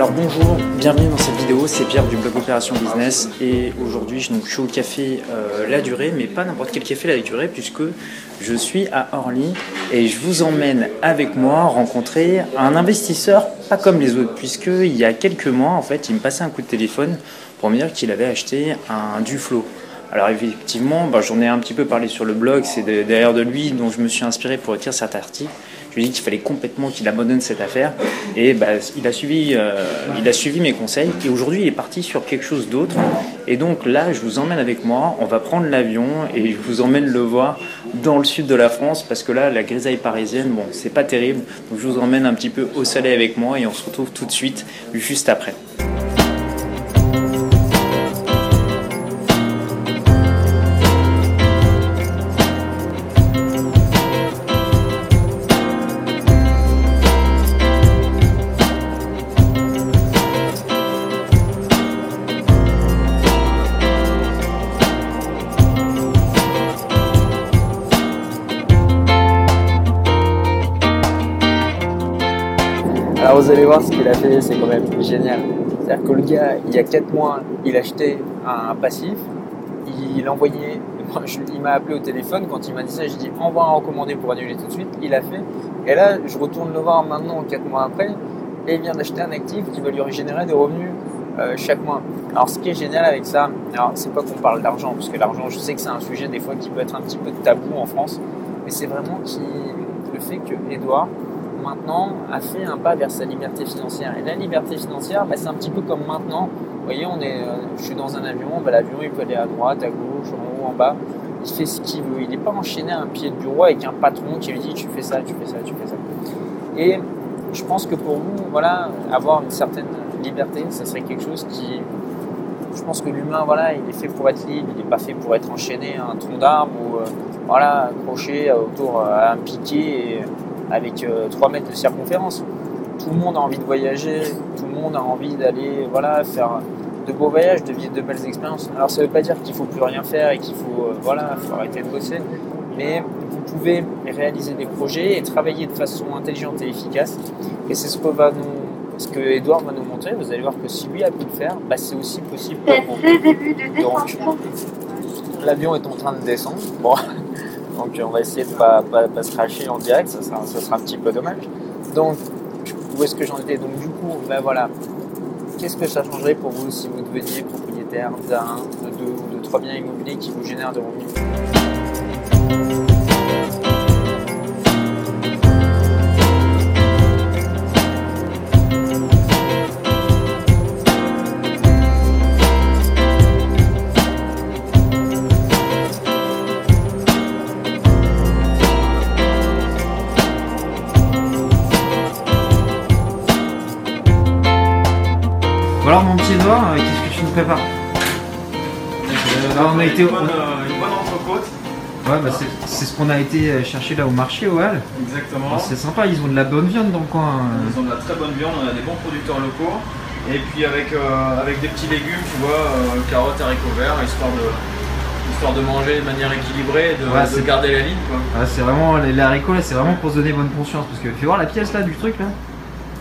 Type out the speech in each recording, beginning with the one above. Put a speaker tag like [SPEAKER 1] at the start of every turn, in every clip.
[SPEAKER 1] Alors bonjour, bienvenue dans cette c'est Pierre du blog Opération Business et aujourd'hui je, suis au café euh, La Durée, mais pas n'importe quel café La Durée puisque je suis à Orly et je vous emmène avec moi rencontrer un investisseur pas comme les autres puisqu'il y a quelques mois en fait il me passait un coup de téléphone pour me dire qu'il avait acheté un Duflo. Alors effectivement, bah, j'en ai un petit peu parlé sur le blog, c'est de- derrière de lui dont je me suis inspiré pour écrire cet article. Je lui ai dit qu'il fallait complètement qu'il abandonne cette affaire et bah, il, a suivi, euh, il a suivi mes conseils et aujourd'hui il est parti sur quelque chose d'autre. Et donc là, je vous emmène avec moi, on va prendre l'avion et je vous emmène le voir dans le sud de la France parce que là, la grisaille parisienne, bon, c'est pas terrible. Donc je vous emmène un petit peu au soleil avec moi et on se retrouve tout de suite juste après.
[SPEAKER 2] Alors vous allez voir ce qu'il a fait, c'est quand même génial. C'est-à-dire que le gars, il y a 4 mois, il achetait un passif, il envoyait, je- il m'a appelé au téléphone quand il m'a dit ça, j'ai dit envoie un recommandé pour annuler tout de suite, il a fait. Et là, je retourne le voir maintenant, 4 mois après, et il vient d'acheter un actif qui va lui régénérer des revenus euh, chaque mois. Alors ce qui est génial avec ça, alors c'est pas qu'on parle d'argent, parce que l'argent, je sais que c'est un sujet des fois qui peut être un petit peu tabou en France, mais c'est vraiment qui, le fait que Edouard, maintenant a fait un pas vers sa liberté financière. Et la liberté financière, bah, c'est un petit peu comme maintenant. Vous voyez, on est, euh, je suis dans un avion, bah, l'avion il peut aller à droite, à gauche, en haut, en bas. Il fait ce qu'il veut. Il n'est pas enchaîné à un pied de bureau avec un patron qui lui dit tu fais ça, tu fais ça, tu fais ça. Et je pense que pour vous, voilà, avoir une certaine liberté, ça serait quelque chose qui. Je pense que l'humain, voilà, il est fait pour être libre, il n'est pas fait pour être enchaîné à un tronc d'arbre ou euh, voilà, accroché autour euh, à un piquet et, avec euh, 3 mètres de circonférence. Tout le monde a envie de voyager, tout le monde a envie d'aller voilà, faire de beaux voyages, de vivre de belles expériences. Alors ça ne veut pas dire qu'il faut plus rien faire et qu'il faut, euh, voilà, faut arrêter de bosser, mais vous pouvez réaliser des projets et travailler de façon intelligente et efficace. Et c'est ce que va nous, ce que Edouard va nous montrer. Vous allez voir que si lui a pu le faire, bah, c'est aussi possible.
[SPEAKER 3] C'est début de
[SPEAKER 2] Donc,
[SPEAKER 3] descente.
[SPEAKER 2] L'avion est en train de descendre. Bon, donc on va essayer de pas, pas, se cracher en direct, ça sera, un petit peu dommage. Donc, où est-ce que j'en étais? Donc du coup, ben voilà, qu'est-ce que ça changerait pour vous si vous deveniez propriétaire d'un, de deux ou de trois biens immobiliers qui vous génèrent des revenus?
[SPEAKER 1] Alors mon petit Edouard, euh, qu'est-ce que tu nous prépares Euh, là, on a été...
[SPEAKER 4] une, bonne, euh, une bonne entrecôte.
[SPEAKER 1] Ouais, bah, c'est ce qu'on a été euh, chercher là au marché au Hall.
[SPEAKER 4] Exactement.
[SPEAKER 1] C'est sympa, ils ont de la bonne viande dans le coin. euh.
[SPEAKER 4] Ils ont de la très bonne viande, on a des bons producteurs locaux. Et puis avec, euh, avec des petits légumes, tu vois, euh, carottes, haricots verts, histoire de, histoire de manger de manière équilibrée et de,
[SPEAKER 1] Ouais,
[SPEAKER 4] de
[SPEAKER 1] c'est-
[SPEAKER 4] garder la ligne. Quoi.
[SPEAKER 1] Ah, c'est vraiment, les, haricots là, c'est vraiment pour se donner bonne conscience. Parce que fais voir la pièce là du truc là.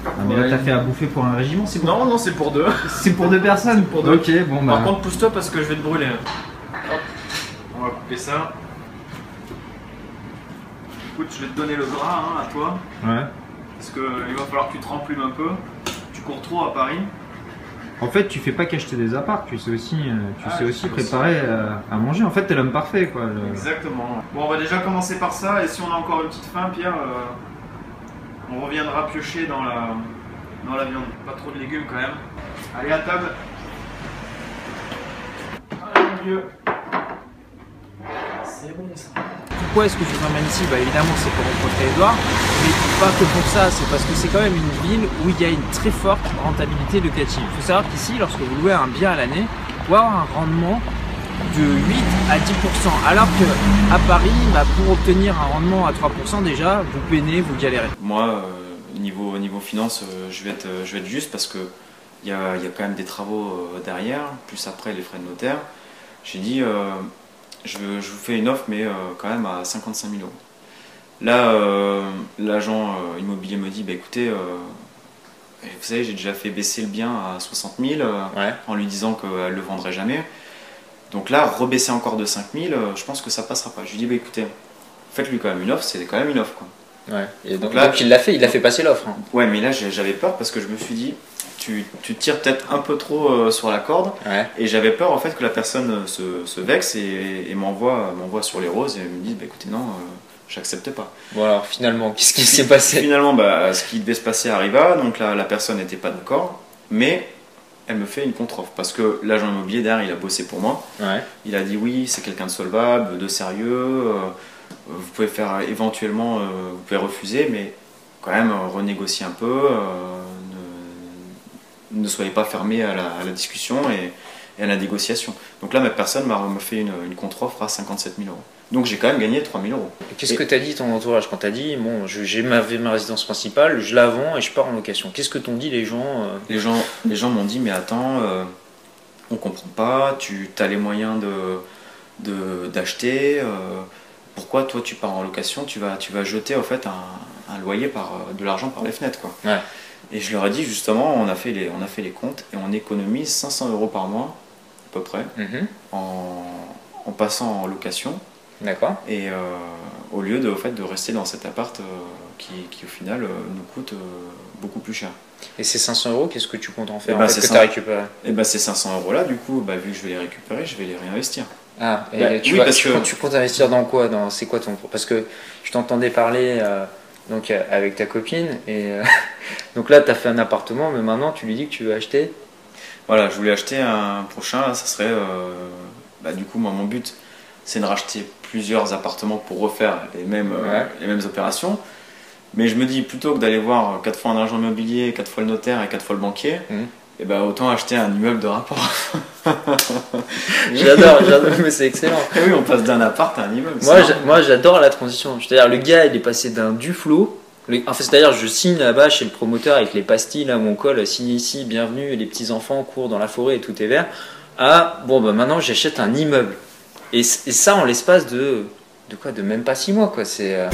[SPEAKER 1] Ah, mais là t'as fait à bouffer pour un régiment, c'est
[SPEAKER 4] Non, non, c'est pour deux.
[SPEAKER 1] C'est pour deux personnes
[SPEAKER 4] pour deux.
[SPEAKER 1] Ok, bon bah.
[SPEAKER 4] Par contre, pousse-toi parce que je vais te brûler. Hop, on va couper ça. Écoute, je vais te donner le gras hein, à toi.
[SPEAKER 1] Ouais.
[SPEAKER 4] Parce qu'il va falloir que tu te remplumes un peu. Tu cours trop à Paris.
[SPEAKER 1] En fait, tu fais pas qu'acheter des apparts, tu sais aussi, euh, tu
[SPEAKER 4] Ah,
[SPEAKER 1] sais aussi préparer euh, à manger. En fait, t'es l'homme parfait quoi. le-
[SPEAKER 4] Exactement. Bon, on va déjà commencer par ça, et si on a encore une petite faim, Pierre, euh, on reviendra piocher dans la, viande. Pas trop de légumes quand même. Allez, à table. Allez. C'est bon ça.
[SPEAKER 2] Pourquoi est-ce que je vous emmène ici? Bah, Évidemment, c'est pour rencontrer Edouard, mais pas que pour ça, c'est parce que c'est quand même une ville où il y a une très forte rentabilité locative. Il faut savoir qu'ici, lorsque vous louez un bien à l'année, pour avoir un rendement
[SPEAKER 1] de 8 à 10%. Alors que à Paris, bah, pour obtenir un rendement à 3% déjà, vous peinez, vous galérez.
[SPEAKER 4] Moi, euh, niveau, niveau finance, euh, je, vais être, je vais être juste parce que il y a, y a, quand même des travaux euh, derrière, plus après les frais de notaire. J'ai dit, euh, je, je, vous fais une offre, mais euh, quand même à 55 000 euros. Là, l'agent immobilier me dit, bah, écoutez, vous savez, j'ai déjà fait baisser le bien à 60 000
[SPEAKER 2] ouais.
[SPEAKER 4] en lui disant qu'elle ne le vendrait jamais. Donc là, rebaisser encore de 5 000, je pense que ça passera pas. Je lui dis, bah, écoutez, faites-lui quand même une offre, c'est quand même une offre. Quoi.
[SPEAKER 2] Ouais. Et donc, donc là, donc il l'a fait, il a fait passer l'offre. Hein.
[SPEAKER 4] Ouais, mais là, j'avais peur parce que je me suis dit, tu, tu tires peut-être un peu trop euh, sur la corde.
[SPEAKER 2] Ouais.
[SPEAKER 4] Et j'avais peur en fait que la personne se, se vexe et, et m'envoie, m'envoie sur les roses et me dise, bah, écoutez, non, euh, j'accepte pas.
[SPEAKER 2] Bon, alors finalement, qu'est-ce qui s'est passé?
[SPEAKER 4] Finalement, bah, ce qui devait se passer arriva, donc là, la personne n'était pas d'accord, mais elle me fait une contre-offre parce que l'agent immobilier derrière, il a bossé pour moi.
[SPEAKER 2] Ouais.
[SPEAKER 4] Il a dit oui, c'est quelqu'un de solvable, de sérieux. Euh, vous pouvez faire éventuellement, euh, vous pouvez refuser, mais quand même euh, renégocier un peu. Ne, ne, soyez pas fermé à la, à la discussion et, et, à la négociation. Donc là, ma personne m'a fait une, une contre-offre à 57 000 euros. Donc j'ai quand même gagné 3 000 euros.
[SPEAKER 2] Qu'est-ce que tu as dit ton entourage quand tu as dit bon, j'ai ma, ma, résidence principale, je la vends et je pars en location Qu'est-ce que t'ont dit les gens euh...
[SPEAKER 4] Les gens, les gens m'ont dit mais attends, euh, on comprend pas, tu as les moyens de d'acheter. De, pourquoi toi tu pars en location, tu vas, tu vas jeter en fait un, un loyer par de l'argent par les fenêtres quoi.
[SPEAKER 2] Ouais.
[SPEAKER 4] Et je leur ai dit justement, on a fait les, on a fait les comptes et on économise 500 euros par mois à peu près
[SPEAKER 2] -hmm.
[SPEAKER 4] en, en, passant en location.
[SPEAKER 2] D'accord.
[SPEAKER 4] Et euh, au lieu de, au fait, de rester dans cet appart euh, qui, qui, au final, euh, nous coûte beaucoup plus cher.
[SPEAKER 2] Et ces 500 euros, qu'est-ce que tu comptes en faire
[SPEAKER 4] bah,
[SPEAKER 2] en fait, que tu as récupéré
[SPEAKER 4] Et bah, ces 500 euros là, du coup, bah, vu que je vais les récupérer, je vais les réinvestir.
[SPEAKER 2] Ah, et
[SPEAKER 4] bah,
[SPEAKER 2] tu,
[SPEAKER 4] oui,
[SPEAKER 2] vas,
[SPEAKER 4] parce
[SPEAKER 2] tu,
[SPEAKER 4] que...
[SPEAKER 2] tu, comptes investir dans quoi dans, C'est quoi ton. Parce que je t'entendais parler donc, avec ta copine, et donc là, tu as fait un appartement, mais maintenant, tu lui dis que tu veux acheter
[SPEAKER 4] Voilà, je voulais acheter un prochain, là, ça serait. Euh, bah, du coup, moi, mon but, c'est de racheter plusieurs appartements pour refaire les mêmes,
[SPEAKER 2] ouais.
[SPEAKER 4] euh, les mêmes opérations. Mais je me dis, plutôt que d'aller voir 4 fois un agent immobilier, 4 fois le notaire et 4 fois le banquier,
[SPEAKER 2] mmh.
[SPEAKER 4] et ben autant acheter un immeuble de rapport.
[SPEAKER 2] j'adore, j'adore, mais c'est excellent.
[SPEAKER 4] Et oui, on passe d'un appart à un immeuble.
[SPEAKER 2] Moi, j'adore la transition. C'est-à-dire, le gars, il est passé d'un Duflo. En fait, c'est-à-dire, je signe là-bas chez le promoteur avec les pastilles, là, mon col, signé ici, bienvenue, les petits-enfants courent dans la forêt et tout est vert. À, bon, bah maintenant, j'achète un immeuble. Et, et ça, en l'espace de, de quoi De même pas six mois, quoi. C'est. Euh...